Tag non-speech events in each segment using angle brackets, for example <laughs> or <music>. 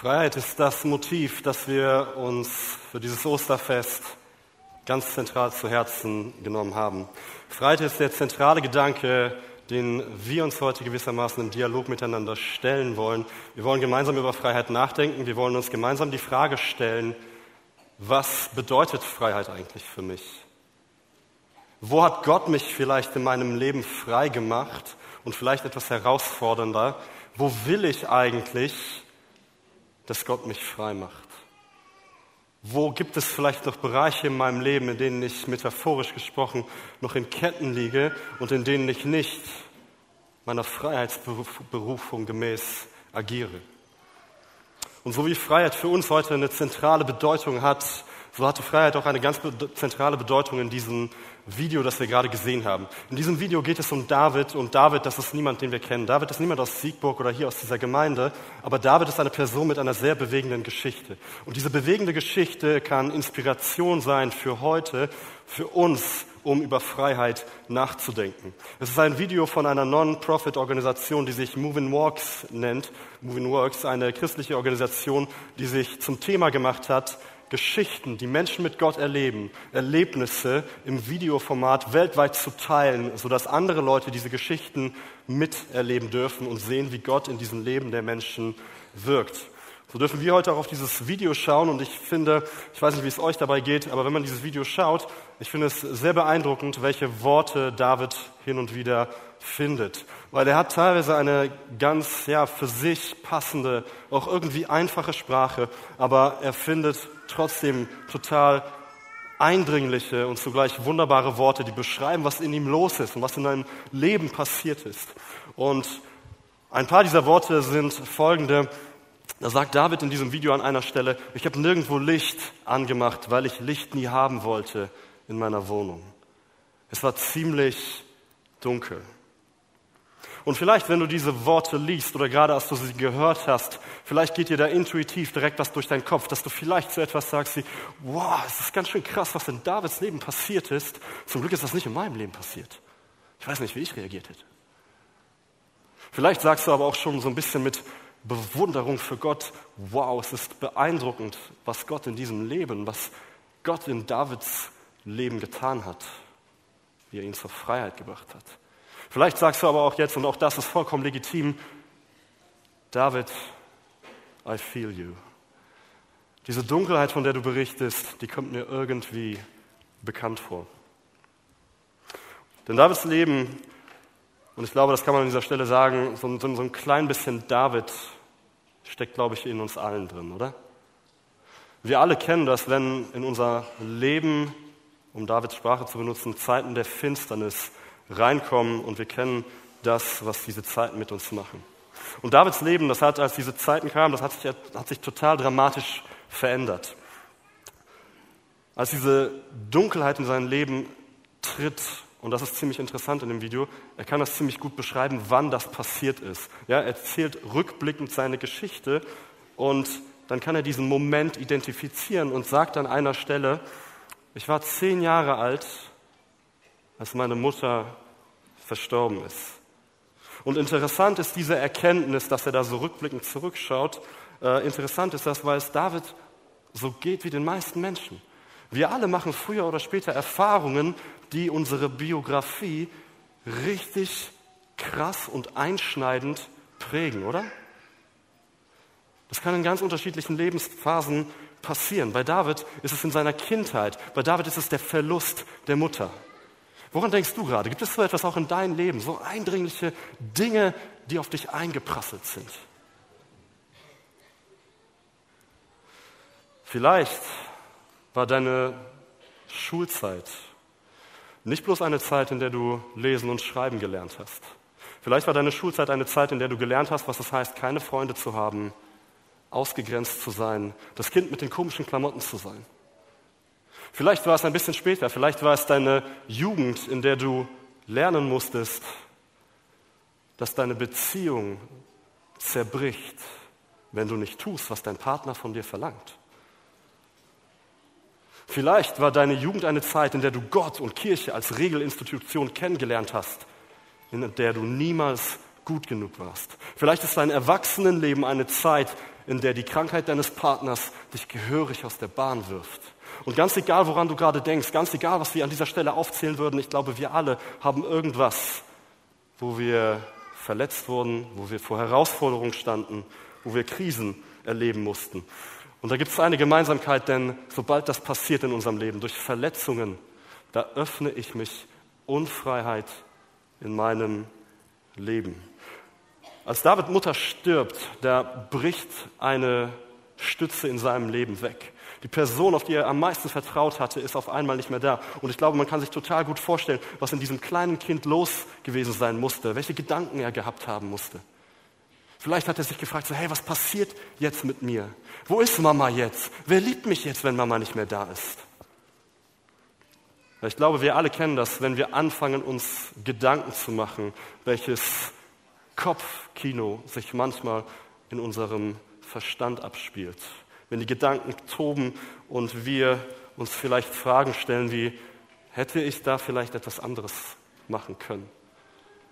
Freiheit ist das Motiv, das wir uns für dieses Osterfest ganz zentral zu Herzen genommen haben. Freiheit ist der zentrale Gedanke, den wir uns heute gewissermaßen im Dialog miteinander stellen wollen. Wir wollen gemeinsam über Freiheit nachdenken. Wir wollen uns gemeinsam die Frage stellen, was bedeutet Freiheit eigentlich für mich? Wo hat Gott mich vielleicht in meinem Leben frei gemacht und vielleicht etwas herausfordernder? Wo will ich eigentlich, dass Gott mich frei macht? Wo gibt es vielleicht noch Bereiche in meinem Leben, in denen ich metaphorisch gesprochen noch in Ketten liege und in denen ich nicht meiner Freiheitsberufung gemäß agiere? Und so wie Freiheit für uns heute eine zentrale Bedeutung hat, so hatte Freiheit auch eine ganz zentrale Bedeutung in diesem Video, das wir gerade gesehen haben. In diesem Video geht es um David und David, das ist niemand, den wir kennen. David ist niemand aus Siegburg oder hier aus dieser Gemeinde, aber David ist eine Person mit einer sehr bewegenden Geschichte. Und diese bewegende Geschichte kann Inspiration sein für heute, für uns, um über Freiheit nachzudenken. Es ist ein Video von einer Non-Profit-Organisation, die sich Moving Works nennt. Moving Works, eine christliche Organisation, die sich zum Thema gemacht hat, Geschichten, die Menschen mit Gott erleben, Erlebnisse im Videoformat weltweit zu teilen, sodass andere Leute diese Geschichten miterleben dürfen und sehen, wie Gott in diesem Leben der Menschen wirkt. So dürfen wir heute auch auf dieses Video schauen und ich finde, ich weiß nicht, wie es euch dabei geht, aber wenn man dieses Video schaut, ich finde es sehr beeindruckend, welche Worte David hin und wieder findet. Weil er hat teilweise eine ganz, ja, für sich passende, auch irgendwie einfache Sprache, aber er findet trotzdem total eindringliche und zugleich wunderbare Worte, die beschreiben, was in ihm los ist und was in seinem Leben passiert ist. Und ein paar dieser Worte sind folgende. Da sagt David in diesem Video an einer Stelle, ich habe nirgendwo Licht angemacht, weil ich Licht nie haben wollte in meiner Wohnung. Es war ziemlich dunkel. Und vielleicht, wenn du diese Worte liest oder gerade als du sie gehört hast, vielleicht geht dir da intuitiv direkt was durch deinen Kopf, dass du vielleicht so etwas sagst wie, wow, es ist ganz schön krass, was in Davids Leben passiert ist. Zum Glück ist das nicht in meinem Leben passiert. Ich weiß nicht, wie ich reagiert hätte. Vielleicht sagst du aber auch schon so ein bisschen mit Bewunderung für Gott, wow, es ist beeindruckend, was Gott in diesem Leben, was Gott in Davids Leben getan hat, wie er ihn zur Freiheit gebracht hat. Vielleicht sagst du aber auch jetzt, und auch das ist vollkommen legitim, David, I feel you. Diese Dunkelheit, von der du berichtest, die kommt mir irgendwie bekannt vor. Denn Davids Leben, und ich glaube, das kann man an dieser Stelle sagen, so, so, so ein klein bisschen David steckt, glaube ich, in uns allen drin, oder? Wir alle kennen das, wenn in unser Leben, um Davids Sprache zu benutzen, Zeiten der Finsternis reinkommen und wir kennen das, was diese Zeiten mit uns machen. Und Davids Leben, das hat, als diese Zeiten kamen, das hat sich, hat sich total dramatisch verändert. Als diese Dunkelheit in sein Leben tritt, und das ist ziemlich interessant in dem Video, er kann das ziemlich gut beschreiben, wann das passiert ist. Ja, er erzählt rückblickend seine Geschichte und dann kann er diesen Moment identifizieren und sagt an einer Stelle, ich war zehn Jahre alt, als meine Mutter verstorben ist. Und interessant ist diese Erkenntnis, dass er da so rückblickend zurückschaut. Äh, interessant ist das, weil es David so geht wie den meisten Menschen. Wir alle machen früher oder später Erfahrungen, die unsere Biografie richtig krass und einschneidend prägen, oder? Das kann in ganz unterschiedlichen Lebensphasen passieren. Bei David ist es in seiner Kindheit, bei David ist es der Verlust der Mutter. Woran denkst du gerade? Gibt es so etwas auch in deinem Leben, so eindringliche Dinge, die auf dich eingeprasselt sind? Vielleicht war deine Schulzeit nicht bloß eine Zeit, in der du lesen und schreiben gelernt hast. Vielleicht war deine Schulzeit eine Zeit, in der du gelernt hast, was es heißt, keine Freunde zu haben, ausgegrenzt zu sein, das Kind mit den komischen Klamotten zu sein. Vielleicht war es ein bisschen später, vielleicht war es deine Jugend, in der du lernen musstest, dass deine Beziehung zerbricht, wenn du nicht tust, was dein Partner von dir verlangt. Vielleicht war deine Jugend eine Zeit, in der du Gott und Kirche als Regelinstitution kennengelernt hast, in der du niemals gut genug warst. Vielleicht ist dein Erwachsenenleben eine Zeit, in der die Krankheit deines Partners dich gehörig aus der Bahn wirft. Und ganz egal, woran du gerade denkst, ganz egal, was wir an dieser Stelle aufzählen würden, ich glaube, wir alle haben irgendwas, wo wir verletzt wurden, wo wir vor Herausforderungen standen, wo wir Krisen erleben mussten. Und da gibt es eine Gemeinsamkeit, denn sobald das passiert in unserem Leben, durch Verletzungen, da öffne ich mich Unfreiheit in meinem Leben. Als David Mutter stirbt, da bricht eine Stütze in seinem Leben weg. Die Person, auf die er am meisten vertraut hatte, ist auf einmal nicht mehr da. Und ich glaube, man kann sich total gut vorstellen, was in diesem kleinen Kind los gewesen sein musste, welche Gedanken er gehabt haben musste. Vielleicht hat er sich gefragt, so, hey, was passiert jetzt mit mir? Wo ist Mama jetzt? Wer liebt mich jetzt, wenn Mama nicht mehr da ist? Ich glaube, wir alle kennen das, wenn wir anfangen, uns Gedanken zu machen, welches Kopfkino sich manchmal in unserem Verstand abspielt. Wenn die Gedanken toben und wir uns vielleicht Fragen stellen wie, hätte ich da vielleicht etwas anderes machen können?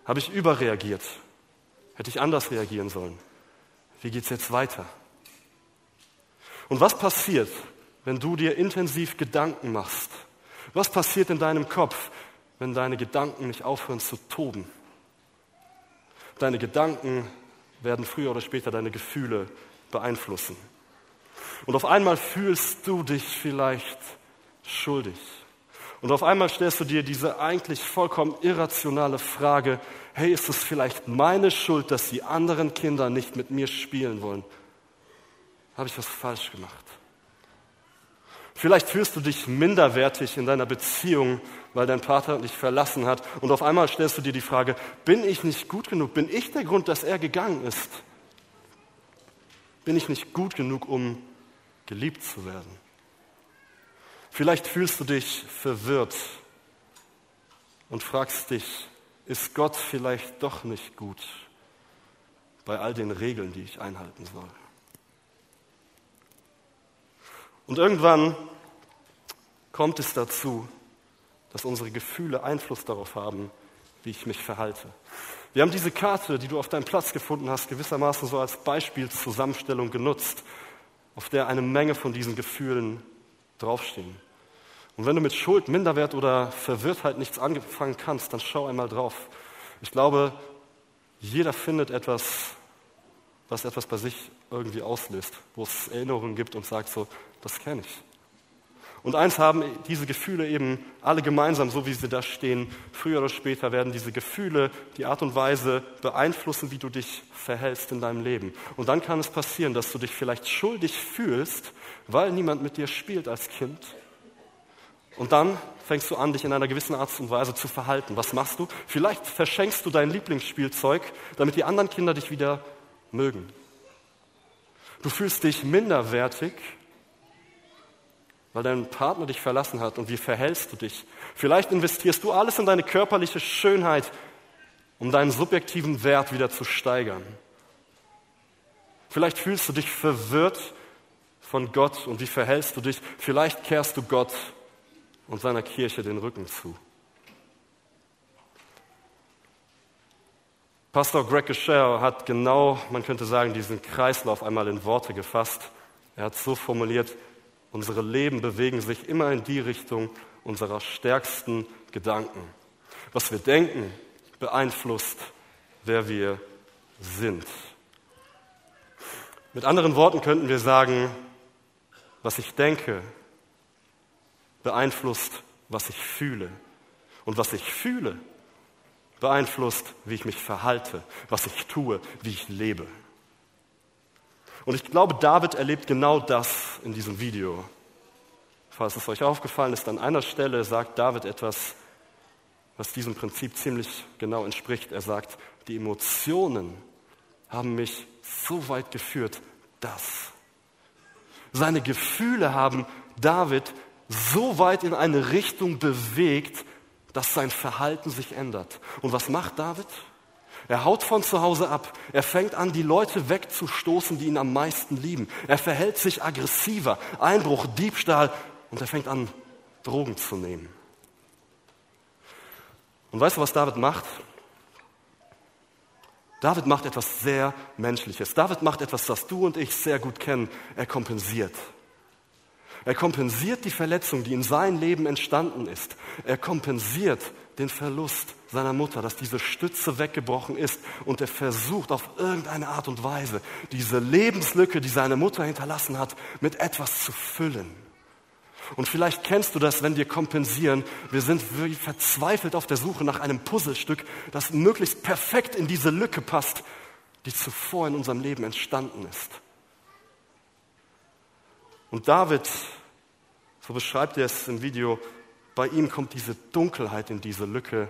Habe ich überreagiert? Hätte ich anders reagieren sollen? Wie geht es jetzt weiter? Und was passiert, wenn du dir intensiv Gedanken machst? Was passiert in deinem Kopf, wenn deine Gedanken nicht aufhören zu toben? Deine Gedanken werden früher oder später deine Gefühle beeinflussen. Und auf einmal fühlst du dich vielleicht schuldig. Und auf einmal stellst du dir diese eigentlich vollkommen irrationale Frage, hey, ist es vielleicht meine Schuld, dass die anderen Kinder nicht mit mir spielen wollen? Habe ich was falsch gemacht? Vielleicht fühlst du dich minderwertig in deiner Beziehung, weil dein Partner dich verlassen hat. Und auf einmal stellst du dir die Frage, bin ich nicht gut genug? Bin ich der Grund, dass er gegangen ist? Bin ich nicht gut genug, um geliebt zu werden? Vielleicht fühlst du dich verwirrt und fragst dich, ist Gott vielleicht doch nicht gut bei all den Regeln, die ich einhalten soll? Und irgendwann kommt es dazu, dass unsere Gefühle Einfluss darauf haben, wie ich mich verhalte. Wir haben diese Karte, die du auf deinem Platz gefunden hast, gewissermaßen so als Beispielzusammenstellung genutzt, auf der eine Menge von diesen Gefühlen draufstehen. Und wenn du mit Schuld, Minderwert oder Verwirrtheit nichts anfangen kannst, dann schau einmal drauf. Ich glaube, jeder findet etwas, was etwas bei sich irgendwie auslöst, wo es Erinnerungen gibt und sagt so, das kenne ich. Und eins haben diese Gefühle eben alle gemeinsam, so wie sie da stehen. Früher oder später werden diese Gefühle die Art und Weise beeinflussen, wie du dich verhältst in deinem Leben. Und dann kann es passieren, dass du dich vielleicht schuldig fühlst, weil niemand mit dir spielt als Kind. Und dann fängst du an, dich in einer gewissen Art und Weise zu verhalten. Was machst du? Vielleicht verschenkst du dein Lieblingsspielzeug, damit die anderen Kinder dich wieder mögen. Du fühlst dich minderwertig, weil dein Partner dich verlassen hat. Und wie verhältst du dich? Vielleicht investierst du alles in deine körperliche Schönheit, um deinen subjektiven Wert wieder zu steigern. Vielleicht fühlst du dich verwirrt von Gott und wie verhältst du dich? Vielleicht kehrst du Gott und seiner Kirche den Rücken zu. Pastor Greg Gesher hat genau, man könnte sagen, diesen Kreislauf einmal in Worte gefasst. Er hat so formuliert, unsere Leben bewegen sich immer in die Richtung unserer stärksten Gedanken. Was wir denken, beeinflusst, wer wir sind. Mit anderen Worten könnten wir sagen, was ich denke, beeinflusst, was ich fühle. Und was ich fühle, beeinflusst, wie ich mich verhalte, was ich tue, wie ich lebe. Und ich glaube, David erlebt genau das in diesem Video. Falls es euch aufgefallen ist, an einer Stelle sagt David etwas, was diesem Prinzip ziemlich genau entspricht. Er sagt, die Emotionen haben mich so weit geführt, dass. Seine Gefühle haben David so weit in eine Richtung bewegt, dass sein Verhalten sich ändert. Und was macht David? Er haut von zu Hause ab. Er fängt an, die Leute wegzustoßen, die ihn am meisten lieben. Er verhält sich aggressiver. Einbruch, Diebstahl. Und er fängt an, Drogen zu nehmen. Und weißt du, was David macht? David macht etwas sehr Menschliches. David macht etwas, das du und ich sehr gut kennen. Er kompensiert. Er kompensiert die Verletzung, die in sein Leben entstanden ist. Er kompensiert den Verlust seiner Mutter, dass diese Stütze weggebrochen ist und er versucht auf irgendeine Art und Weise diese Lebenslücke, die seine Mutter hinterlassen hat, mit etwas zu füllen. Und vielleicht kennst du das, wenn wir kompensieren. Wir sind verzweifelt auf der Suche nach einem Puzzlestück, das möglichst perfekt in diese Lücke passt, die zuvor in unserem Leben entstanden ist. Und David, so beschreibt er es im Video, bei ihm kommt diese Dunkelheit in diese Lücke.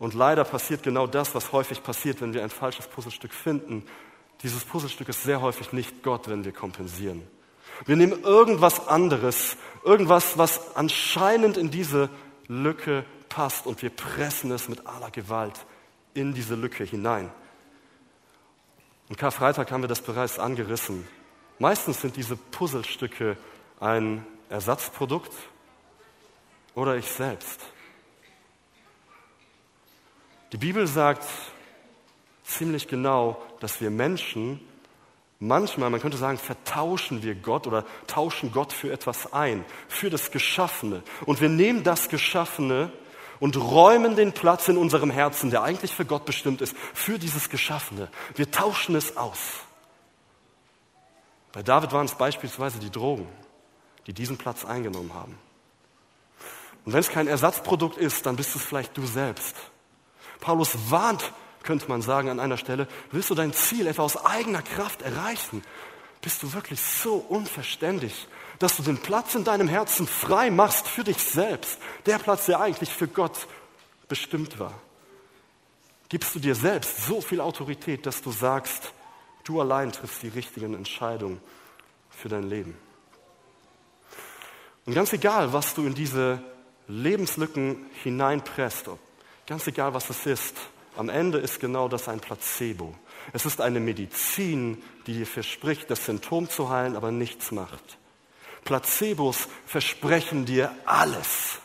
Und leider passiert genau das, was häufig passiert, wenn wir ein falsches Puzzlestück finden. Dieses Puzzlestück ist sehr häufig nicht Gott, wenn wir kompensieren. Wir nehmen irgendwas anderes, irgendwas, was anscheinend in diese Lücke passt und wir pressen es mit aller Gewalt in diese Lücke hinein. Und Karfreitag haben wir das bereits angerissen. Meistens sind diese Puzzlestücke ein Ersatzprodukt oder ich selbst. Die Bibel sagt ziemlich genau, dass wir Menschen Manchmal, man könnte sagen, vertauschen wir Gott oder tauschen Gott für etwas ein, für das Geschaffene. Und wir nehmen das Geschaffene und räumen den Platz in unserem Herzen, der eigentlich für Gott bestimmt ist, für dieses Geschaffene. Wir tauschen es aus. Bei David waren es beispielsweise die Drogen, die diesen Platz eingenommen haben. Und wenn es kein Ersatzprodukt ist, dann bist es vielleicht du selbst. Paulus warnt könnte man sagen an einer Stelle, willst du dein Ziel etwa aus eigener Kraft erreichen? Bist du wirklich so unverständlich, dass du den Platz in deinem Herzen frei machst für dich selbst, der Platz, der eigentlich für Gott bestimmt war? Gibst du dir selbst so viel Autorität, dass du sagst, du allein triffst die richtigen Entscheidungen für dein Leben? Und ganz egal, was du in diese Lebenslücken hineinpresst, ganz egal, was es ist, am Ende ist genau das ein Placebo. Es ist eine Medizin, die dir verspricht, das Symptom zu heilen, aber nichts macht. Placebos versprechen dir alles.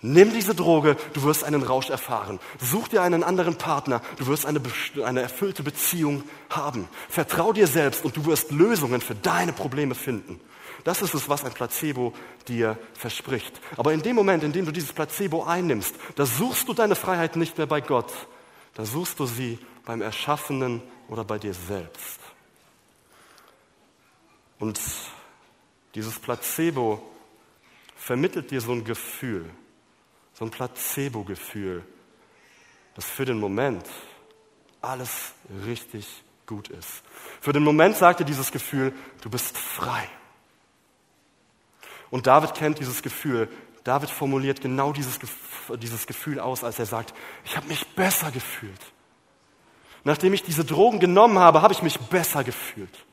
Nimm diese Droge, du wirst einen Rausch erfahren. Such dir einen anderen Partner, du wirst eine, eine erfüllte Beziehung haben. Vertrau dir selbst und du wirst Lösungen für deine Probleme finden. Das ist es, was ein Placebo dir verspricht. Aber in dem Moment, in dem du dieses Placebo einnimmst, da suchst du deine Freiheit nicht mehr bei Gott, da suchst du sie beim Erschaffenen oder bei dir selbst. Und dieses Placebo vermittelt dir so ein Gefühl, so ein Placebo-Gefühl, das für den Moment alles richtig gut ist. Für den Moment sagt dir dieses Gefühl, du bist frei. Und David kennt dieses Gefühl. David formuliert genau dieses, dieses Gefühl aus, als er sagt, ich habe mich besser gefühlt. Nachdem ich diese Drogen genommen habe, habe ich mich besser gefühlt.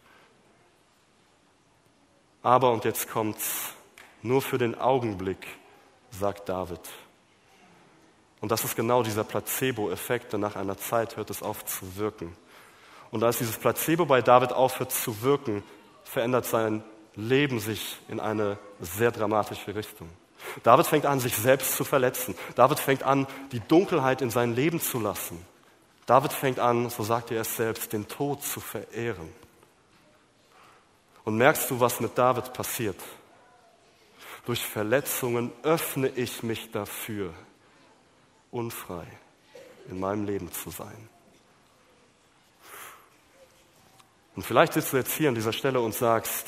Aber, und jetzt kommt's, nur für den Augenblick, sagt David. Und das ist genau dieser Placebo-Effekt, denn nach einer Zeit hört es auf zu wirken. Und als dieses Placebo bei David aufhört zu wirken, verändert sein Leben sich in eine sehr dramatische Richtung. David fängt an, sich selbst zu verletzen. David fängt an, die Dunkelheit in sein Leben zu lassen. David fängt an, so sagt er es selbst, den Tod zu verehren. Und merkst du, was mit David passiert? Durch Verletzungen öffne ich mich dafür, unfrei in meinem Leben zu sein. Und vielleicht sitzt du jetzt hier an dieser Stelle und sagst,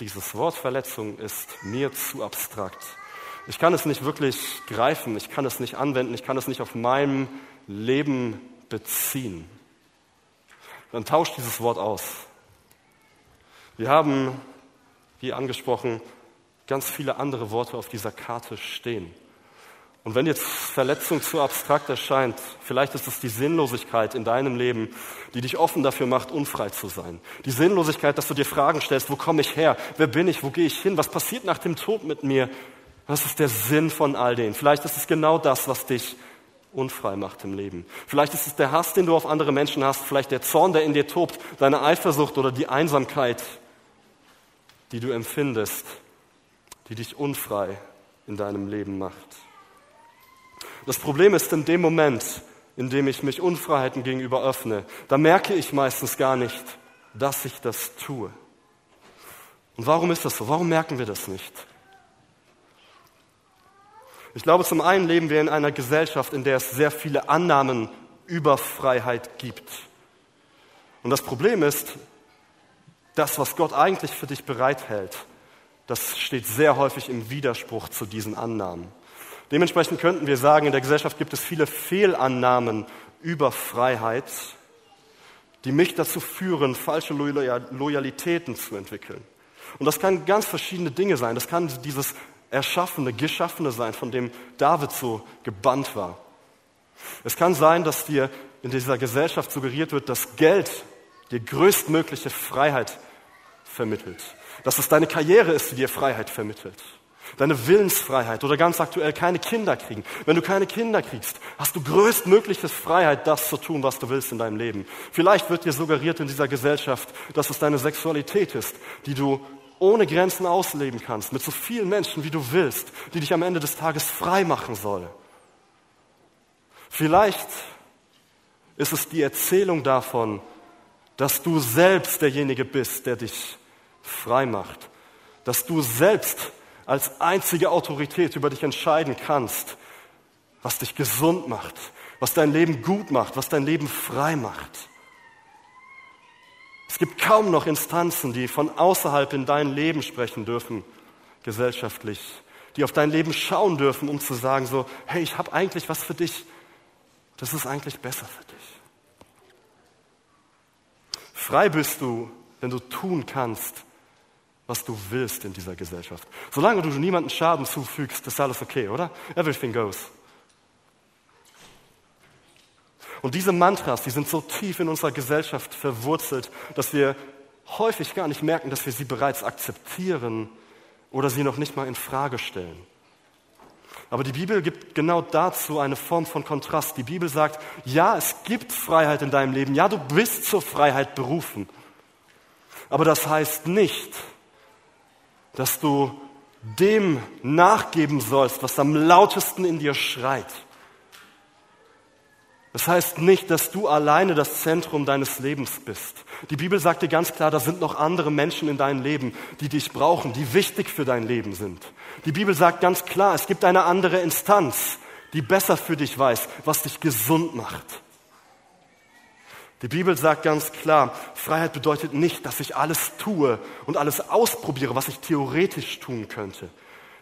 dieses Wort Verletzung ist mir zu abstrakt. Ich kann es nicht wirklich greifen, ich kann es nicht anwenden, ich kann es nicht auf meinem Leben beziehen. Dann tauscht dieses Wort aus. Wir haben, wie angesprochen, ganz viele andere Worte auf dieser Karte stehen. Und wenn jetzt Verletzung zu abstrakt erscheint, vielleicht ist es die Sinnlosigkeit in deinem Leben, die dich offen dafür macht, unfrei zu sein. Die Sinnlosigkeit, dass du dir Fragen stellst, wo komme ich her? Wer bin ich? Wo gehe ich hin? Was passiert nach dem Tod mit mir? Was ist der Sinn von all dem? Vielleicht ist es genau das, was dich unfrei macht im Leben. Vielleicht ist es der Hass, den du auf andere Menschen hast, vielleicht der Zorn, der in dir tobt, deine Eifersucht oder die Einsamkeit, die du empfindest, die dich unfrei in deinem Leben macht. Das Problem ist in dem Moment, indem ich mich Unfreiheiten gegenüber öffne, da merke ich meistens gar nicht, dass ich das tue. Und warum ist das so? Warum merken wir das nicht? Ich glaube, zum einen leben wir in einer Gesellschaft, in der es sehr viele Annahmen über Freiheit gibt. Und das Problem ist, das, was Gott eigentlich für dich bereithält, das steht sehr häufig im Widerspruch zu diesen Annahmen. Dementsprechend könnten wir sagen, in der Gesellschaft gibt es viele Fehlannahmen über Freiheit, die mich dazu führen, falsche Loyalitäten zu entwickeln. Und das kann ganz verschiedene Dinge sein. Das kann dieses Erschaffene, Geschaffene sein, von dem David so gebannt war. Es kann sein, dass dir in dieser Gesellschaft suggeriert wird, dass Geld dir größtmögliche Freiheit vermittelt. Dass es deine Karriere ist, die dir Freiheit vermittelt. Deine Willensfreiheit oder ganz aktuell keine Kinder kriegen. Wenn du keine Kinder kriegst, hast du größtmögliche Freiheit, das zu tun, was du willst in deinem Leben. Vielleicht wird dir suggeriert in dieser Gesellschaft, dass es deine Sexualität ist, die du ohne Grenzen ausleben kannst, mit so vielen Menschen, wie du willst, die dich am Ende des Tages frei machen soll. Vielleicht ist es die Erzählung davon, dass du selbst derjenige bist, der dich frei macht, dass du selbst als einzige Autorität über dich entscheiden kannst, was dich gesund macht, was dein Leben gut macht, was dein Leben frei macht. Es gibt kaum noch Instanzen, die von außerhalb in dein Leben sprechen dürfen, gesellschaftlich, die auf dein Leben schauen dürfen, um zu sagen, so, hey, ich habe eigentlich was für dich, das ist eigentlich besser für dich. Frei bist du, wenn du tun kannst, was du willst in dieser Gesellschaft. Solange du niemandem Schaden zufügst, ist alles okay, oder? Everything goes. Und diese Mantras, die sind so tief in unserer Gesellschaft verwurzelt, dass wir häufig gar nicht merken, dass wir sie bereits akzeptieren oder sie noch nicht mal in Frage stellen. Aber die Bibel gibt genau dazu eine Form von Kontrast. Die Bibel sagt, ja, es gibt Freiheit in deinem Leben. Ja, du bist zur Freiheit berufen. Aber das heißt nicht, dass du dem nachgeben sollst, was am lautesten in dir schreit. Das heißt nicht, dass du alleine das Zentrum deines Lebens bist. Die Bibel sagt dir ganz klar, da sind noch andere Menschen in deinem Leben, die dich brauchen, die wichtig für dein Leben sind. Die Bibel sagt ganz klar, es gibt eine andere Instanz, die besser für dich weiß, was dich gesund macht. Die Bibel sagt ganz klar, Freiheit bedeutet nicht, dass ich alles tue und alles ausprobiere, was ich theoretisch tun könnte.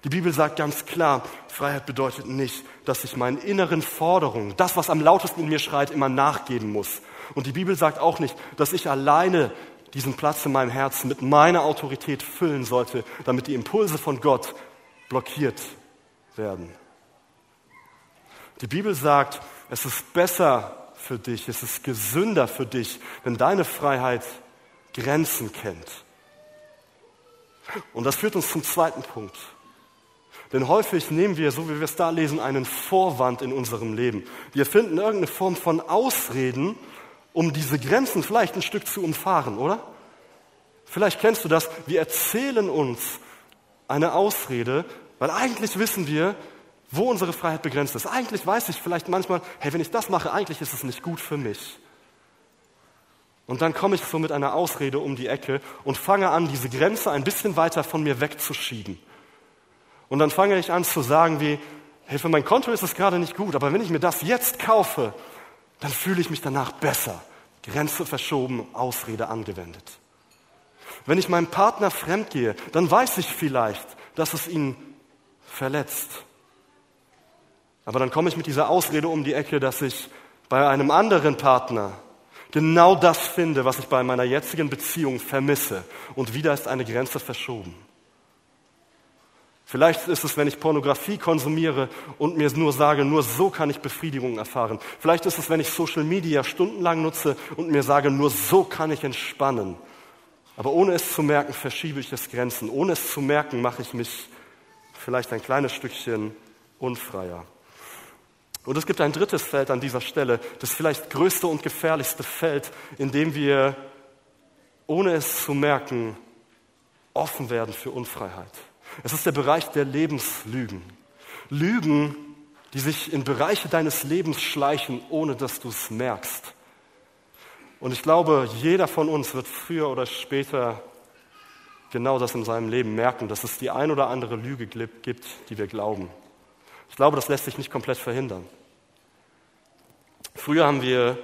Die Bibel sagt ganz klar, Freiheit bedeutet nicht, dass ich meinen inneren Forderungen, das, was am lautesten in mir schreit, immer nachgeben muss. Und die Bibel sagt auch nicht, dass ich alleine diesen Platz in meinem Herzen mit meiner Autorität füllen sollte, damit die Impulse von Gott blockiert werden. Die Bibel sagt, es ist besser, für dich, es ist gesünder für dich, wenn deine Freiheit Grenzen kennt. Und das führt uns zum zweiten Punkt. Denn häufig nehmen wir, so wie wir es da lesen, einen Vorwand in unserem Leben. Wir finden irgendeine Form von Ausreden, um diese Grenzen vielleicht ein Stück zu umfahren, oder? Vielleicht kennst du das. Wir erzählen uns eine Ausrede, weil eigentlich wissen wir, wo unsere Freiheit begrenzt ist. Eigentlich weiß ich vielleicht manchmal, hey, wenn ich das mache, eigentlich ist es nicht gut für mich. Und dann komme ich so mit einer Ausrede um die Ecke und fange an, diese Grenze ein bisschen weiter von mir wegzuschieben. Und dann fange ich an zu sagen wie, hey, für mein Konto ist es gerade nicht gut, aber wenn ich mir das jetzt kaufe, dann fühle ich mich danach besser. Grenze verschoben, Ausrede angewendet. Wenn ich meinem Partner fremd gehe, dann weiß ich vielleicht, dass es ihn verletzt. Aber dann komme ich mit dieser Ausrede um die Ecke, dass ich bei einem anderen Partner genau das finde, was ich bei meiner jetzigen Beziehung vermisse. Und wieder ist eine Grenze verschoben. Vielleicht ist es, wenn ich Pornografie konsumiere und mir nur sage, nur so kann ich Befriedigung erfahren. Vielleicht ist es, wenn ich Social Media stundenlang nutze und mir sage, nur so kann ich entspannen. Aber ohne es zu merken, verschiebe ich es Grenzen. Ohne es zu merken, mache ich mich vielleicht ein kleines Stückchen unfreier. Und es gibt ein drittes Feld an dieser Stelle, das vielleicht größte und gefährlichste Feld, in dem wir, ohne es zu merken, offen werden für Unfreiheit. Es ist der Bereich der Lebenslügen. Lügen, die sich in Bereiche deines Lebens schleichen, ohne dass du es merkst. Und ich glaube, jeder von uns wird früher oder später genau das in seinem Leben merken, dass es die ein oder andere Lüge gibt, die wir glauben. Ich glaube, das lässt sich nicht komplett verhindern. Früher haben wir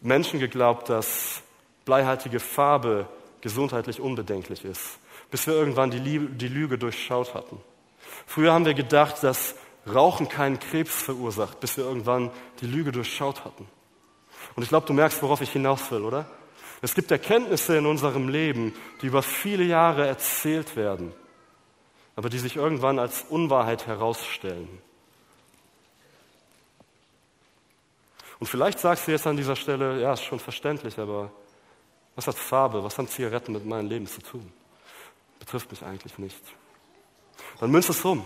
Menschen geglaubt, dass bleihaltige Farbe gesundheitlich unbedenklich ist, bis wir irgendwann die, Lüge durchschaut hatten. Früher haben wir gedacht, dass Rauchen keinen Krebs verursacht, bis wir irgendwann die Lüge durchschaut hatten. Und ich glaube, du merkst, worauf ich hinaus will, oder? Es gibt Erkenntnisse in unserem Leben, die über viele Jahre erzählt werden, aber die sich irgendwann als Unwahrheit herausstellen. Und vielleicht sagst du jetzt an dieser Stelle, ja, ist schon verständlich, aber was hat Farbe, was haben Zigaretten mit meinem Leben zu tun? Betrifft mich eigentlich nicht. Dann münz es um.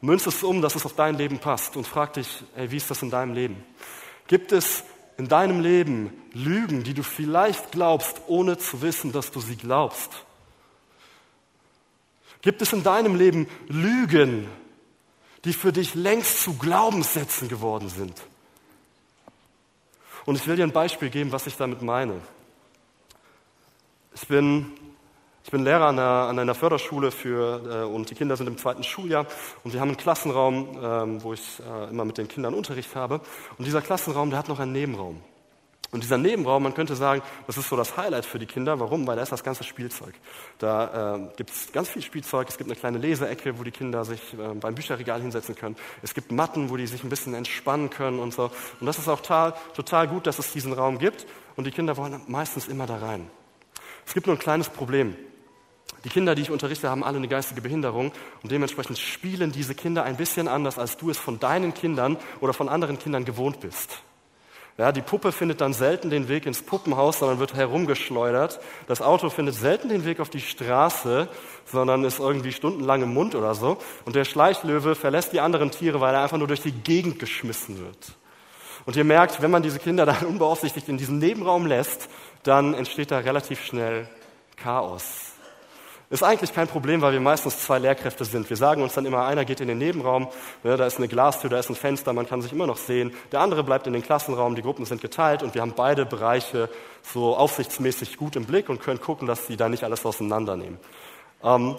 Münz es um, dass es auf dein Leben passt und frag dich, ey, wie ist das in deinem Leben? Gibt es in deinem Leben Lügen, die du vielleicht glaubst, ohne zu wissen, dass du sie glaubst? Gibt es in deinem Leben Lügen, die für dich längst zu Glaubenssätzen geworden sind? Und ich will dir ein Beispiel geben, was ich damit meine. Ich bin ich bin Lehrer an einer, an einer Förderschule für, äh, und die Kinder sind im zweiten Schuljahr und wir haben einen Klassenraum, ähm, wo ich äh, immer mit den Kindern Unterricht habe. Und dieser Klassenraum, der hat noch einen Nebenraum. Und dieser Nebenraum, man könnte sagen, das ist so das Highlight für die Kinder. Warum? Weil da ist das ganze Spielzeug. Da äh, gibt es ganz viel Spielzeug. Es gibt eine kleine Leseecke, wo die Kinder sich äh, beim Bücherregal hinsetzen können. Es gibt Matten, wo die sich ein bisschen entspannen können und so. Und das ist auch total, total gut, dass es diesen Raum gibt. Und die Kinder wollen meistens immer da rein. Es gibt nur ein kleines Problem. Die Kinder, die ich unterrichte, haben alle eine geistige Behinderung und dementsprechend spielen diese Kinder ein bisschen anders, als du es von deinen Kindern oder von anderen Kindern gewohnt bist. Ja, die Puppe findet dann selten den Weg ins Puppenhaus, sondern wird herumgeschleudert. Das Auto findet selten den Weg auf die Straße, sondern ist irgendwie stundenlang im Mund oder so. Und der Schleichlöwe verlässt die anderen Tiere, weil er einfach nur durch die Gegend geschmissen wird. Und ihr merkt, wenn man diese Kinder dann <laughs> unbeaufsichtigt in diesen Nebenraum lässt, dann entsteht da relativ schnell Chaos. Ist eigentlich kein Problem, weil wir meistens zwei Lehrkräfte sind. Wir sagen uns dann immer, einer geht in den Nebenraum, ja, da ist eine Glastür, da ist ein Fenster, man kann sich immer noch sehen. Der andere bleibt in den Klassenraum, die Gruppen sind geteilt und wir haben beide Bereiche so aufsichtsmäßig gut im Blick und können gucken, dass sie da nicht alles auseinandernehmen. Ähm,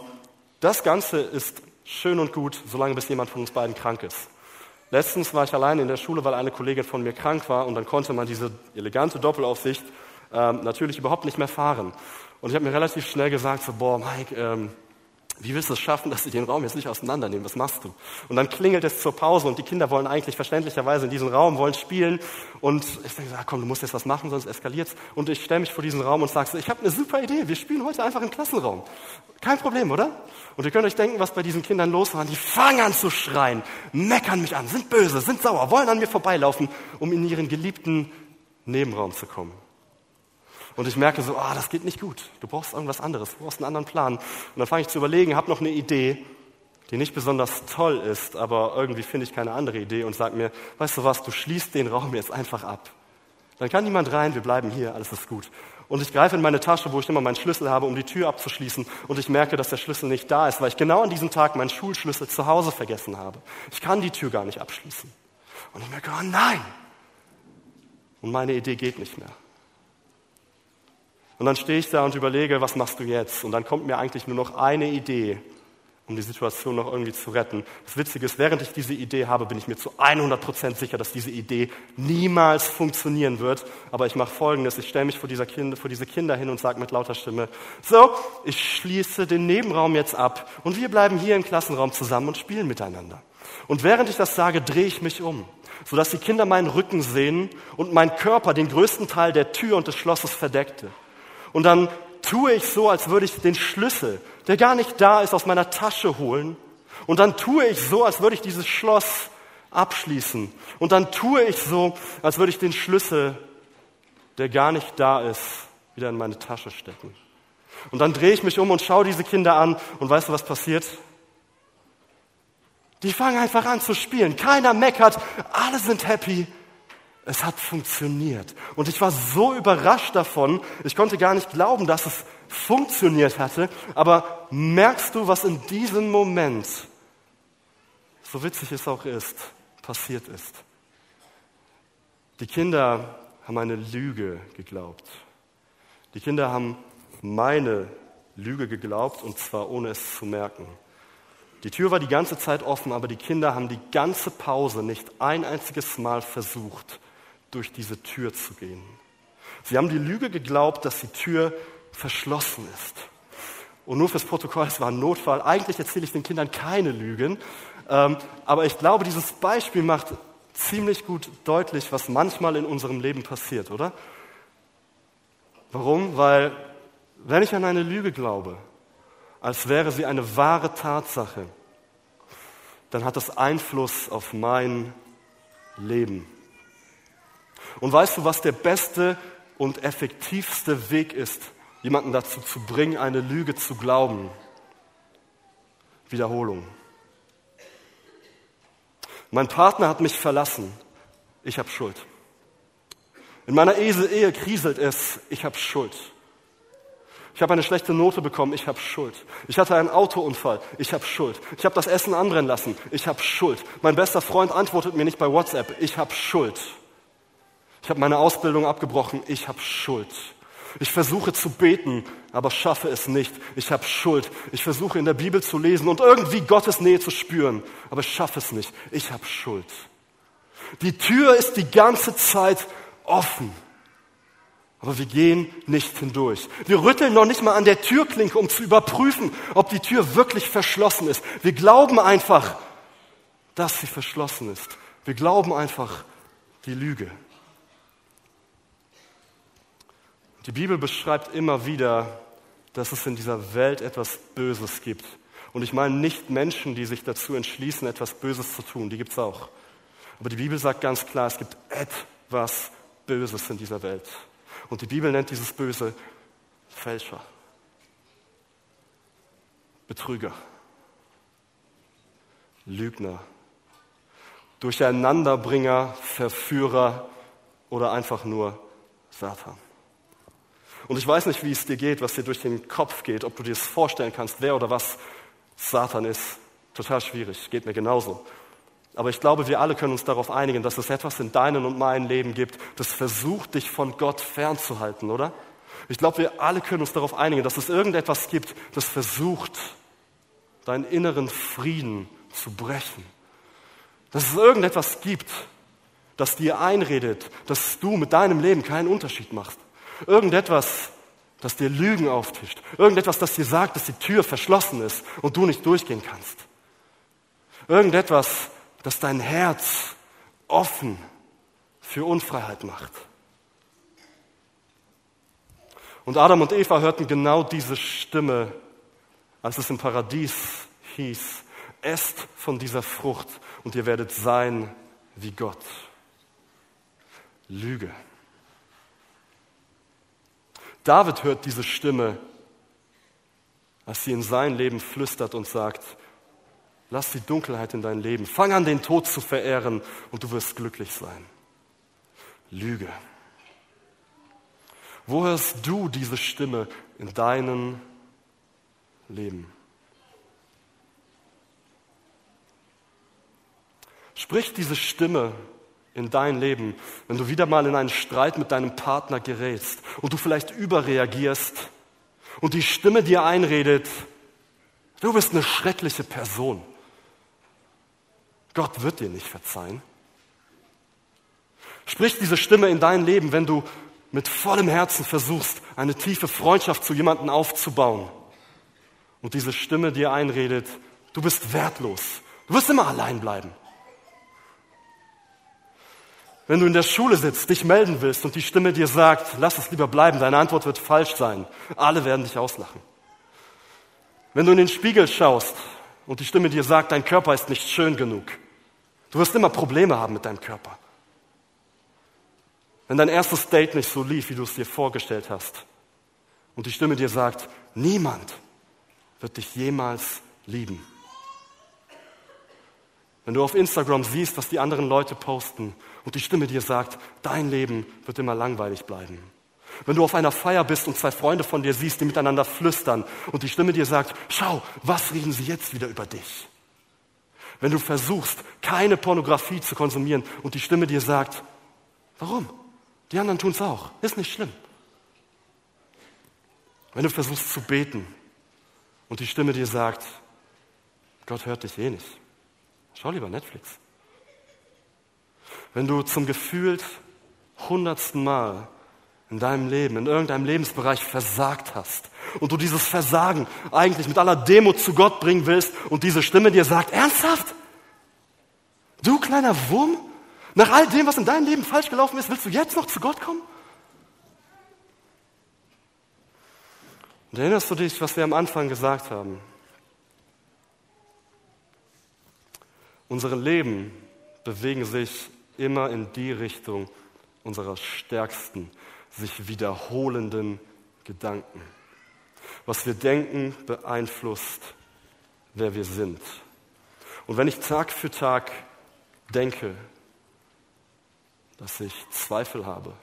das Ganze ist schön und gut, solange bis jemand von uns beiden krank ist. Letztens war ich alleine in der Schule, weil eine Kollegin von mir krank war und dann konnte man diese elegante Doppelaufsicht ähm, natürlich überhaupt nicht mehr fahren. Und ich habe mir relativ schnell gesagt, so, boah, Mike, ähm, wie willst du es schaffen, dass sie den Raum jetzt nicht auseinandernehmen? Was machst du? Und dann klingelt es zur Pause und die Kinder wollen eigentlich verständlicherweise in diesen Raum, wollen spielen. Und ich denke, ah, komm, du musst jetzt was machen, sonst eskaliert's. Und ich stelle mich vor diesen Raum und sage so, ich habe eine super Idee, wir spielen heute einfach im Klassenraum. Kein Problem, oder? Und ihr könnt euch denken, was bei diesen Kindern los war. Die fangen an zu schreien, meckern mich an, sind böse, sind sauer, wollen an mir vorbeilaufen, um in ihren geliebten Nebenraum zu kommen. Und ich merke so, ah, das geht nicht gut. Du brauchst irgendwas anderes, du brauchst einen anderen Plan. Und dann fange ich zu überlegen, habe noch eine Idee, die nicht besonders toll ist, aber irgendwie finde ich keine andere Idee und sage mir, weißt du was, du schließt den Raum jetzt einfach ab. Dann kann niemand rein, wir bleiben hier, alles ist gut. Und ich greife in meine Tasche, wo ich immer meinen Schlüssel habe, um die Tür abzuschließen. Und ich merke, dass der Schlüssel nicht da ist, weil ich genau an diesem Tag meinen Schulschlüssel zu Hause vergessen habe. Ich kann die Tür gar nicht abschließen. Und ich merke, oh nein! Und meine Idee geht nicht mehr. Und dann stehe ich da und überlege, was machst du jetzt? Und dann kommt mir eigentlich nur noch eine Idee, um die Situation noch irgendwie zu retten. Das Witzige ist, während ich diese Idee habe, bin ich mir zu 100 Prozent sicher, dass diese Idee niemals funktionieren wird. Aber ich mache Folgendes. Ich stelle mich vor, dieser kind, vor diese Kinder hin und sage mit lauter Stimme, so, ich schließe den Nebenraum jetzt ab und wir bleiben hier im Klassenraum zusammen und spielen miteinander. Und während ich das sage, drehe ich mich um, sodass die Kinder meinen Rücken sehen und mein Körper den größten Teil der Tür und des Schlosses verdeckte. Und dann tue ich so, als würde ich den Schlüssel, der gar nicht da ist, aus meiner Tasche holen. Und dann tue ich so, als würde ich dieses Schloss abschließen. Und dann tue ich so, als würde ich den Schlüssel, der gar nicht da ist, wieder in meine Tasche stecken. Und dann drehe ich mich um und schaue diese Kinder an und weißt du, was passiert? Die fangen einfach an zu spielen. Keiner meckert, alle sind happy es hat funktioniert. Und ich war so überrascht davon, ich konnte gar nicht glauben, dass es funktioniert hatte. Aber merkst du, was in diesem Moment, so witzig es auch ist, passiert ist. Die Kinder haben eine Lüge geglaubt. Die Kinder haben meine Lüge geglaubt und zwar ohne es zu merken. Die Tür war die ganze Zeit offen, aber die Kinder haben die ganze Pause nicht ein einziges Mal versucht, durch diese Tür zu gehen. Sie haben die Lüge geglaubt, dass die Tür verschlossen ist. Und nur fürs Protokoll, es war ein Notfall. Eigentlich erzähle ich den Kindern keine Lügen, ähm, aber ich glaube, dieses Beispiel macht ziemlich gut deutlich, was manchmal in unserem Leben passiert, oder? Warum? Weil wenn ich an eine Lüge glaube, als wäre sie eine wahre Tatsache, dann hat das Einfluss auf mein Leben. Und weißt du, was der beste und effektivste Weg ist, jemanden dazu zu bringen, eine Lüge zu glauben? Wiederholung. Mein Partner hat mich verlassen. Ich habe Schuld. In meiner Ehe kriselt es. Ich habe Schuld. Ich habe eine schlechte Note bekommen, ich habe Schuld. Ich hatte einen Autounfall, ich habe Schuld. Ich habe das Essen anbrennen lassen, ich habe Schuld. Mein bester Freund antwortet mir nicht bei WhatsApp, ich habe Schuld. Ich habe meine Ausbildung abgebrochen, ich habe Schuld. Ich versuche zu beten, aber schaffe es nicht. Ich habe Schuld. Ich versuche in der Bibel zu lesen und irgendwie Gottes Nähe zu spüren, aber schaffe es nicht. Ich habe Schuld. Die Tür ist die ganze Zeit offen. Aber wir gehen nicht hindurch. Wir rütteln noch nicht mal an der Türklinke, um zu überprüfen, ob die Tür wirklich verschlossen ist. Wir glauben einfach, dass sie verschlossen ist. Wir glauben einfach die Lüge. Die Bibel beschreibt immer wieder, dass es in dieser Welt etwas Böses gibt. Und ich meine nicht Menschen, die sich dazu entschließen, etwas Böses zu tun, die gibt es auch. Aber die Bibel sagt ganz klar, es gibt etwas Böses in dieser Welt. Und die Bibel nennt dieses Böse Fälscher, Betrüger, Lügner, Durcheinanderbringer, Verführer oder einfach nur Satan. Und ich weiß nicht, wie es dir geht, was dir durch den Kopf geht, ob du dir es vorstellen kannst, wer oder was Satan ist. Total schwierig, geht mir genauso. Aber ich glaube, wir alle können uns darauf einigen, dass es etwas in deinem und meinem Leben gibt, das versucht, dich von Gott fernzuhalten, oder? Ich glaube, wir alle können uns darauf einigen, dass es irgendetwas gibt, das versucht, deinen inneren Frieden zu brechen. Dass es irgendetwas gibt, das dir einredet, dass du mit deinem Leben keinen Unterschied machst. Irgendetwas, das dir Lügen auftischt. Irgendetwas, das dir sagt, dass die Tür verschlossen ist und du nicht durchgehen kannst. Irgendetwas, das dein Herz offen für Unfreiheit macht. Und Adam und Eva hörten genau diese Stimme, als es im Paradies hieß, esst von dieser Frucht und ihr werdet sein wie Gott. Lüge. David hört diese Stimme, als sie in sein Leben flüstert und sagt, Lass die Dunkelheit in dein Leben. Fang an, den Tod zu verehren und du wirst glücklich sein. Lüge. Wo hörst du diese Stimme in deinem Leben? Sprich diese Stimme in dein Leben, wenn du wieder mal in einen Streit mit deinem Partner gerätst und du vielleicht überreagierst und die Stimme dir einredet, du bist eine schreckliche Person. Gott wird dir nicht verzeihen. Sprich diese Stimme in dein Leben, wenn du mit vollem Herzen versuchst, eine tiefe Freundschaft zu jemandem aufzubauen. Und diese Stimme dir einredet, du bist wertlos. Du wirst immer allein bleiben. Wenn du in der Schule sitzt, dich melden willst und die Stimme dir sagt, lass es lieber bleiben, deine Antwort wird falsch sein. Alle werden dich auslachen. Wenn du in den Spiegel schaust und die Stimme dir sagt, dein Körper ist nicht schön genug. Du wirst immer Probleme haben mit deinem Körper. Wenn dein erstes Date nicht so lief, wie du es dir vorgestellt hast, und die Stimme dir sagt, niemand wird dich jemals lieben. Wenn du auf Instagram siehst, was die anderen Leute posten und die Stimme dir sagt, dein Leben wird immer langweilig bleiben. Wenn du auf einer Feier bist und zwei Freunde von dir siehst, die miteinander flüstern und die Stimme dir sagt, schau, was reden sie jetzt wieder über dich? Wenn du versuchst, keine Pornografie zu konsumieren und die Stimme dir sagt, warum? Die anderen tun es auch, ist nicht schlimm. Wenn du versuchst zu beten und die Stimme dir sagt, Gott hört dich eh nicht, schau lieber Netflix. Wenn du zum gefühlt hundertsten Mal in deinem Leben, in irgendeinem Lebensbereich versagt hast und du dieses Versagen eigentlich mit aller Demut zu Gott bringen willst und diese Stimme dir sagt, ernsthaft? Du kleiner Wurm? Nach all dem, was in deinem Leben falsch gelaufen ist, willst du jetzt noch zu Gott kommen? Und erinnerst du dich, was wir am Anfang gesagt haben? Unsere Leben bewegen sich immer in die Richtung unserer stärksten, sich wiederholenden Gedanken. Was wir denken, beeinflusst, wer wir sind. Und wenn ich Tag für Tag denke, dass ich Zweifel habe,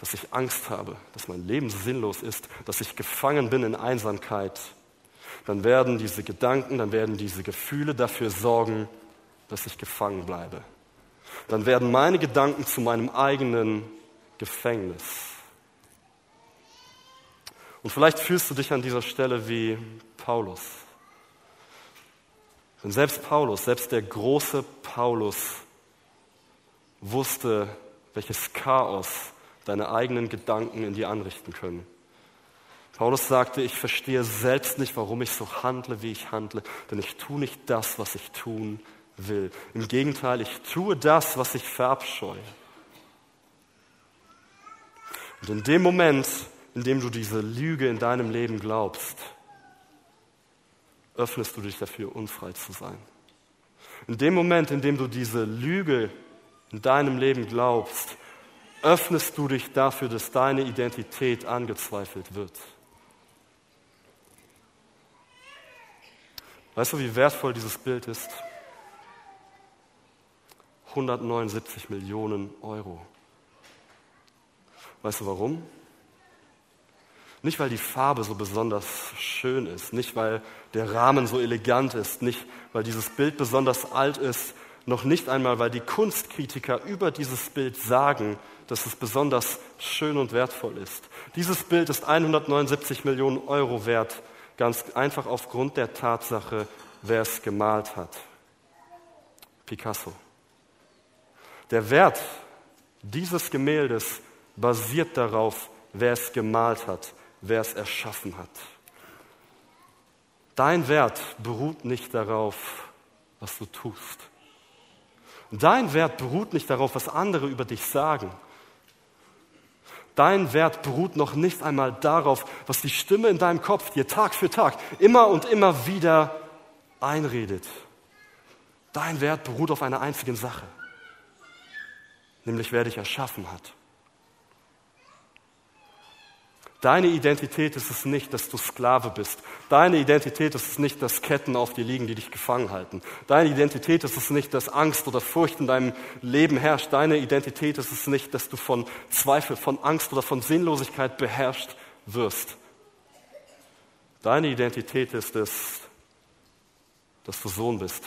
dass ich Angst habe, dass mein Leben sinnlos ist, dass ich gefangen bin in Einsamkeit, dann werden diese Gedanken, dann werden diese Gefühle dafür sorgen, dass ich gefangen bleibe. Dann werden meine Gedanken zu meinem eigenen Gefängnis. Und vielleicht fühlst du dich an dieser Stelle wie Paulus. Denn selbst Paulus, selbst der große Paulus wusste, welches Chaos deine eigenen Gedanken in dir anrichten können. Paulus sagte, ich verstehe selbst nicht, warum ich so handle, wie ich handle, denn ich tue nicht das, was ich tun will. Im Gegenteil, ich tue das, was ich verabscheue. Und in dem Moment, in dem du diese Lüge in deinem Leben glaubst, öffnest du dich dafür, unfrei zu sein. In dem Moment, in dem du diese Lüge in deinem Leben glaubst, öffnest du dich dafür, dass deine Identität angezweifelt wird. Weißt du, wie wertvoll dieses Bild ist? 179 Millionen Euro. Weißt du warum? Nicht, weil die Farbe so besonders schön ist, nicht, weil der Rahmen so elegant ist, nicht, weil dieses Bild besonders alt ist, noch nicht einmal, weil die Kunstkritiker über dieses Bild sagen, dass es besonders schön und wertvoll ist. Dieses Bild ist 179 Millionen Euro wert, ganz einfach aufgrund der Tatsache, wer es gemalt hat. Picasso. Der Wert dieses Gemäldes basiert darauf, wer es gemalt hat, wer es erschaffen hat. Dein Wert beruht nicht darauf, was du tust. Dein Wert beruht nicht darauf, was andere über dich sagen. Dein Wert beruht noch nicht einmal darauf, was die Stimme in deinem Kopf dir Tag für Tag immer und immer wieder einredet. Dein Wert beruht auf einer einzigen Sache, nämlich wer dich erschaffen hat. Deine Identität ist es nicht, dass du Sklave bist. Deine Identität ist es nicht, dass Ketten auf dir liegen, die dich gefangen halten. Deine Identität ist es nicht, dass Angst oder Furcht in deinem Leben herrscht. Deine Identität ist es nicht, dass du von Zweifel, von Angst oder von Sinnlosigkeit beherrscht wirst. Deine Identität ist es, dass du Sohn bist.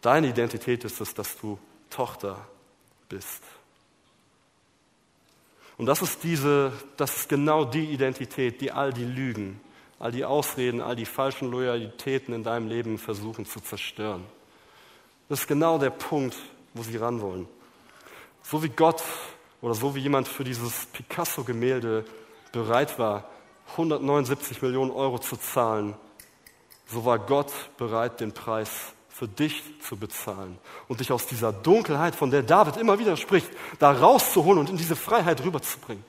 Deine Identität ist es, dass du Tochter bist. Und das ist diese, das ist genau die Identität, die all die Lügen, all die Ausreden, all die falschen Loyalitäten in deinem Leben versuchen zu zerstören. Das ist genau der Punkt, wo sie ran wollen. So wie Gott oder so wie jemand für dieses Picasso-Gemälde bereit war, 179 Millionen Euro zu zahlen, so war Gott bereit, den Preis für dich zu bezahlen und dich aus dieser Dunkelheit, von der David immer wieder spricht, da rauszuholen und in diese Freiheit rüberzubringen.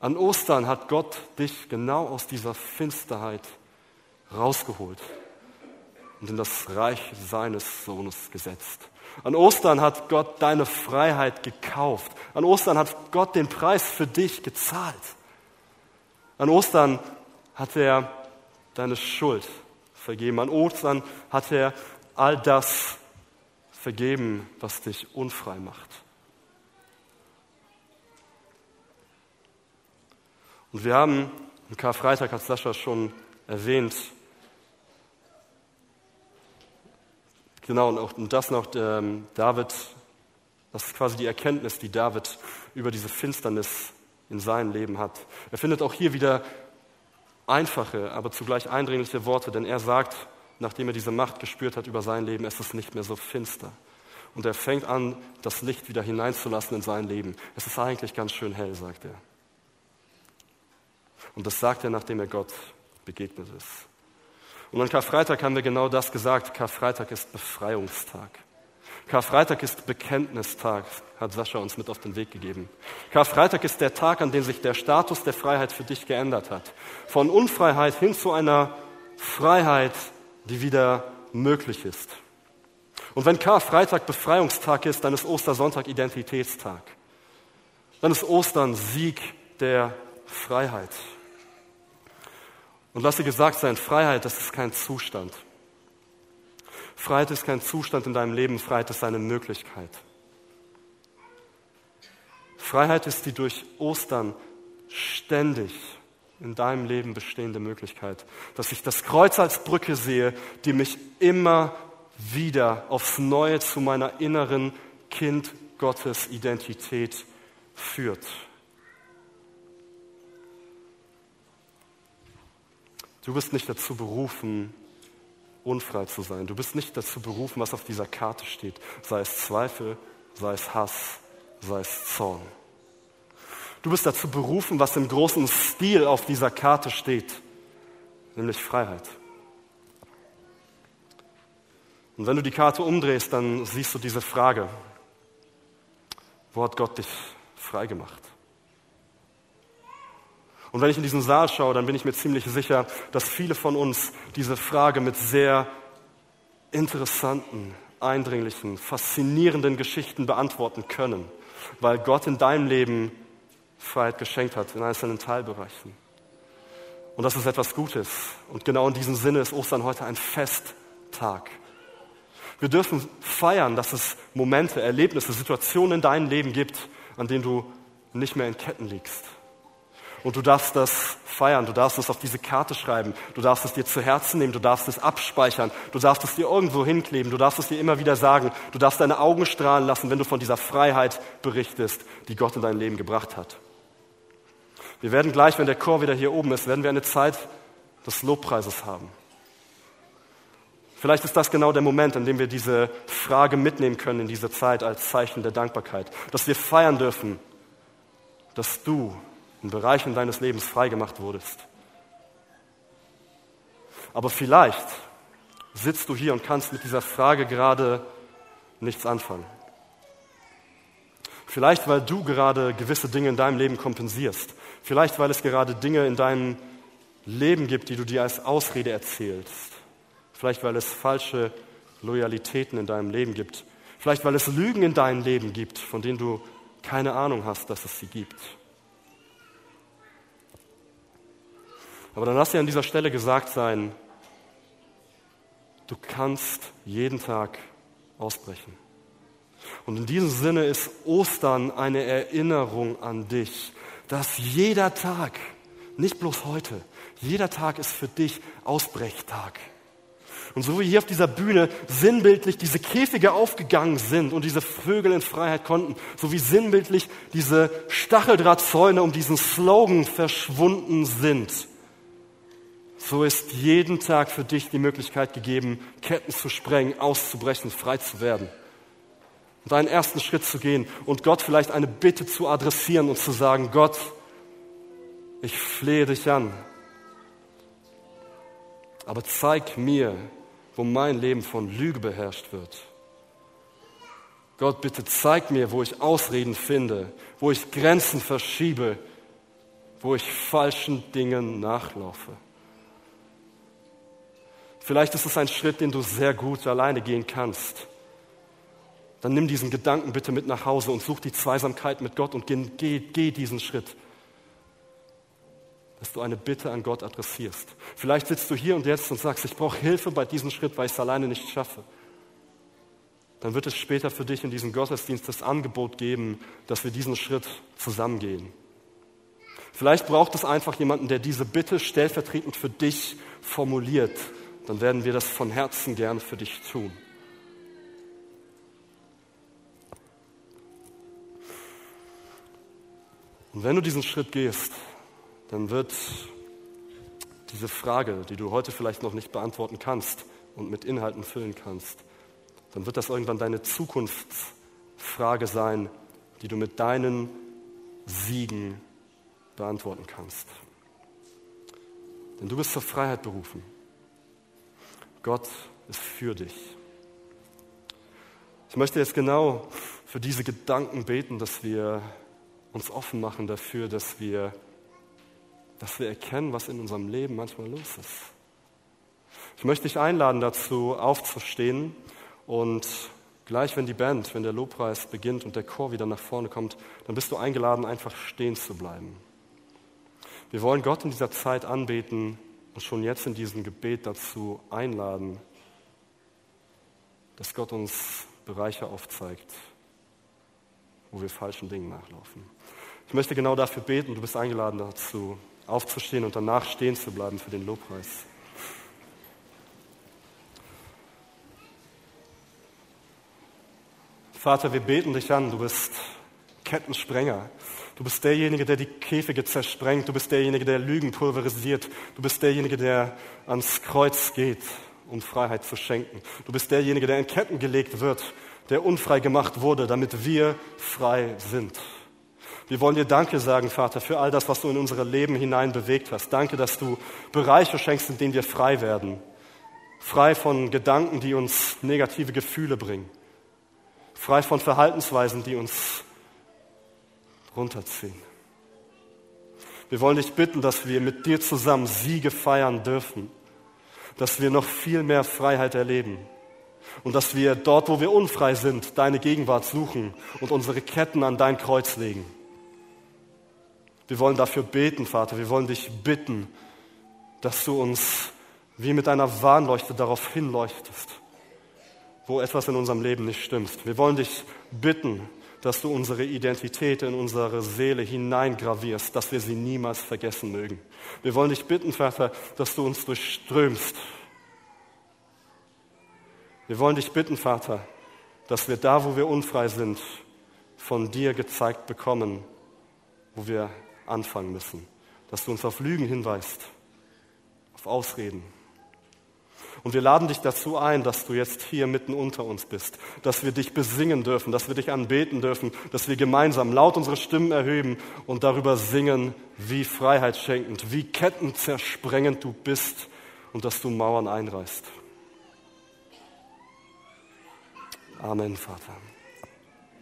An Ostern hat Gott dich genau aus dieser Finsterheit rausgeholt und in das Reich seines Sohnes gesetzt. An Ostern hat Gott deine Freiheit gekauft. An Ostern hat Gott den Preis für dich gezahlt. An Ostern hat er deine Schuld vergeben. An Ostern hat er all das vergeben, was dich unfrei macht. Und wir haben, am Karfreitag hat Sascha schon erwähnt, Genau, und, auch, und das noch ähm, David, das ist quasi die Erkenntnis, die David über diese Finsternis in seinem Leben hat. Er findet auch hier wieder einfache, aber zugleich eindringliche Worte, denn er sagt, nachdem er diese Macht gespürt hat über sein Leben, es ist nicht mehr so finster. Und er fängt an, das Licht wieder hineinzulassen in sein Leben. Es ist eigentlich ganz schön hell, sagt er. Und das sagt er, nachdem er Gott begegnet ist. Und an Karfreitag haben wir genau das gesagt. Karfreitag ist Befreiungstag. Karfreitag ist Bekenntnistag, hat Sascha uns mit auf den Weg gegeben. Karfreitag ist der Tag, an dem sich der Status der Freiheit für dich geändert hat. Von Unfreiheit hin zu einer Freiheit, die wieder möglich ist. Und wenn Karfreitag Befreiungstag ist, dann ist Ostersonntag Identitätstag. Dann ist Ostern Sieg der Freiheit. Und lass dir gesagt sein, Freiheit, das ist kein Zustand. Freiheit ist kein Zustand in deinem Leben, Freiheit ist eine Möglichkeit. Freiheit ist die durch Ostern ständig in deinem Leben bestehende Möglichkeit, dass ich das Kreuz als Brücke sehe, die mich immer wieder aufs Neue zu meiner inneren Kind Gottes Identität führt. Du bist nicht dazu berufen, unfrei zu sein. Du bist nicht dazu berufen, was auf dieser Karte steht, sei es Zweifel, sei es Hass, sei es Zorn. Du bist dazu berufen, was im großen Stil auf dieser Karte steht, nämlich Freiheit. Und wenn du die Karte umdrehst, dann siehst du diese Frage, wo hat Gott dich frei gemacht? Und wenn ich in diesen Saal schaue, dann bin ich mir ziemlich sicher, dass viele von uns diese Frage mit sehr interessanten, eindringlichen, faszinierenden Geschichten beantworten können, weil Gott in deinem Leben Freiheit geschenkt hat in einzelnen Teilbereichen. Und das ist etwas Gutes. Und genau in diesem Sinne ist Ostern heute ein Festtag. Wir dürfen feiern, dass es Momente, Erlebnisse, Situationen in deinem Leben gibt, an denen du nicht mehr in Ketten liegst. Und du darfst das feiern, du darfst es auf diese Karte schreiben, du darfst es dir zu Herzen nehmen, du darfst es abspeichern, du darfst es dir irgendwo hinkleben, du darfst es dir immer wieder sagen, du darfst deine Augen strahlen lassen, wenn du von dieser Freiheit berichtest, die Gott in dein Leben gebracht hat. Wir werden gleich, wenn der Chor wieder hier oben ist, werden wir eine Zeit des Lobpreises haben. Vielleicht ist das genau der Moment, in dem wir diese Frage mitnehmen können in diese Zeit als Zeichen der Dankbarkeit. Dass wir feiern dürfen, dass du in Bereichen deines Lebens freigemacht wurdest. Aber vielleicht sitzt du hier und kannst mit dieser Frage gerade nichts anfangen. Vielleicht, weil du gerade gewisse Dinge in deinem Leben kompensierst. Vielleicht, weil es gerade Dinge in deinem Leben gibt, die du dir als Ausrede erzählst. Vielleicht, weil es falsche Loyalitäten in deinem Leben gibt. Vielleicht, weil es Lügen in deinem Leben gibt, von denen du keine Ahnung hast, dass es sie gibt. Aber dann lass dir an dieser Stelle gesagt sein, du kannst jeden Tag ausbrechen. Und in diesem Sinne ist Ostern eine Erinnerung an dich, dass jeder Tag, nicht bloß heute, jeder Tag ist für dich Ausbrechtag. Und so wie hier auf dieser Bühne sinnbildlich diese Käfige aufgegangen sind und diese Vögel in Freiheit konnten, so wie sinnbildlich diese Stacheldrahtzäune um diesen Slogan verschwunden sind, so ist jeden Tag für dich die Möglichkeit gegeben, Ketten zu sprengen, auszubrechen, frei zu werden. Und einen ersten Schritt zu gehen und Gott vielleicht eine Bitte zu adressieren und zu sagen, Gott, ich flehe dich an, aber zeig mir, wo mein Leben von Lüge beherrscht wird. Gott, bitte zeig mir, wo ich Ausreden finde, wo ich Grenzen verschiebe, wo ich falschen Dingen nachlaufe. Vielleicht ist es ein Schritt, den du sehr gut alleine gehen kannst. Dann nimm diesen Gedanken bitte mit nach Hause und such die Zweisamkeit mit Gott und geh, geh, diesen Schritt dass du eine Bitte an Gott adressierst. Vielleicht sitzt du hier und jetzt und sagst, ich brauche Hilfe bei diesem Schritt, weil ich es alleine nicht schaffe. Dann wird es später für dich in diesem Gottesdienst das Angebot geben, dass wir diesen Schritt zusammengehen. Vielleicht braucht es einfach jemanden, der diese Bitte stellvertretend für dich formuliert dann werden wir das von Herzen gern für dich tun. Und wenn du diesen Schritt gehst, dann wird diese Frage, die du heute vielleicht noch nicht beantworten kannst und mit Inhalten füllen kannst, dann wird das irgendwann deine Zukunftsfrage sein, die du mit deinen Siegen beantworten kannst. Denn du bist zur Freiheit berufen. Gott ist für dich. Ich möchte jetzt genau für diese Gedanken beten, dass wir uns offen machen dafür, dass wir, dass wir erkennen, was in unserem Leben manchmal los ist. Ich möchte dich einladen dazu, aufzustehen und gleich, wenn die Band, wenn der Lobpreis beginnt und der Chor wieder nach vorne kommt, dann bist du eingeladen, einfach stehen zu bleiben. Wir wollen Gott in dieser Zeit anbeten und schon jetzt in diesem Gebet dazu einladen, dass Gott uns Bereiche aufzeigt, wo wir falschen Dingen nachlaufen. Ich möchte genau dafür beten. Du bist eingeladen dazu, aufzustehen und danach stehen zu bleiben für den Lobpreis. Vater, wir beten dich an. Du bist Kettensprenger. Du bist derjenige, der die Käfige zersprengt. Du bist derjenige, der Lügen pulverisiert. Du bist derjenige, der ans Kreuz geht, um Freiheit zu schenken. Du bist derjenige, der in Ketten gelegt wird, der unfrei gemacht wurde, damit wir frei sind. Wir wollen dir Danke sagen, Vater, für all das, was du in unser Leben hinein bewegt hast. Danke, dass du Bereiche schenkst, in denen wir frei werden. Frei von Gedanken, die uns negative Gefühle bringen. Frei von Verhaltensweisen, die uns runterziehen. Wir wollen dich bitten, dass wir mit dir zusammen Siege feiern dürfen, dass wir noch viel mehr Freiheit erleben und dass wir dort, wo wir unfrei sind, deine Gegenwart suchen und unsere Ketten an dein Kreuz legen. Wir wollen dafür beten, Vater, wir wollen dich bitten, dass du uns wie mit einer Warnleuchte darauf hinleuchtest, wo etwas in unserem Leben nicht stimmt. Wir wollen dich bitten, dass du unsere Identität in unsere Seele hineingravierst, dass wir sie niemals vergessen mögen. Wir wollen dich bitten, Vater, dass du uns durchströmst. Wir wollen dich bitten, Vater, dass wir da, wo wir unfrei sind, von dir gezeigt bekommen, wo wir anfangen müssen. Dass du uns auf Lügen hinweist, auf Ausreden. Und wir laden dich dazu ein, dass du jetzt hier mitten unter uns bist, dass wir dich besingen dürfen, dass wir dich anbeten dürfen, dass wir gemeinsam laut unsere Stimmen erheben und darüber singen, wie freiheitsschenkend, wie kettenzersprengend du bist und dass du Mauern einreißt. Amen, Vater.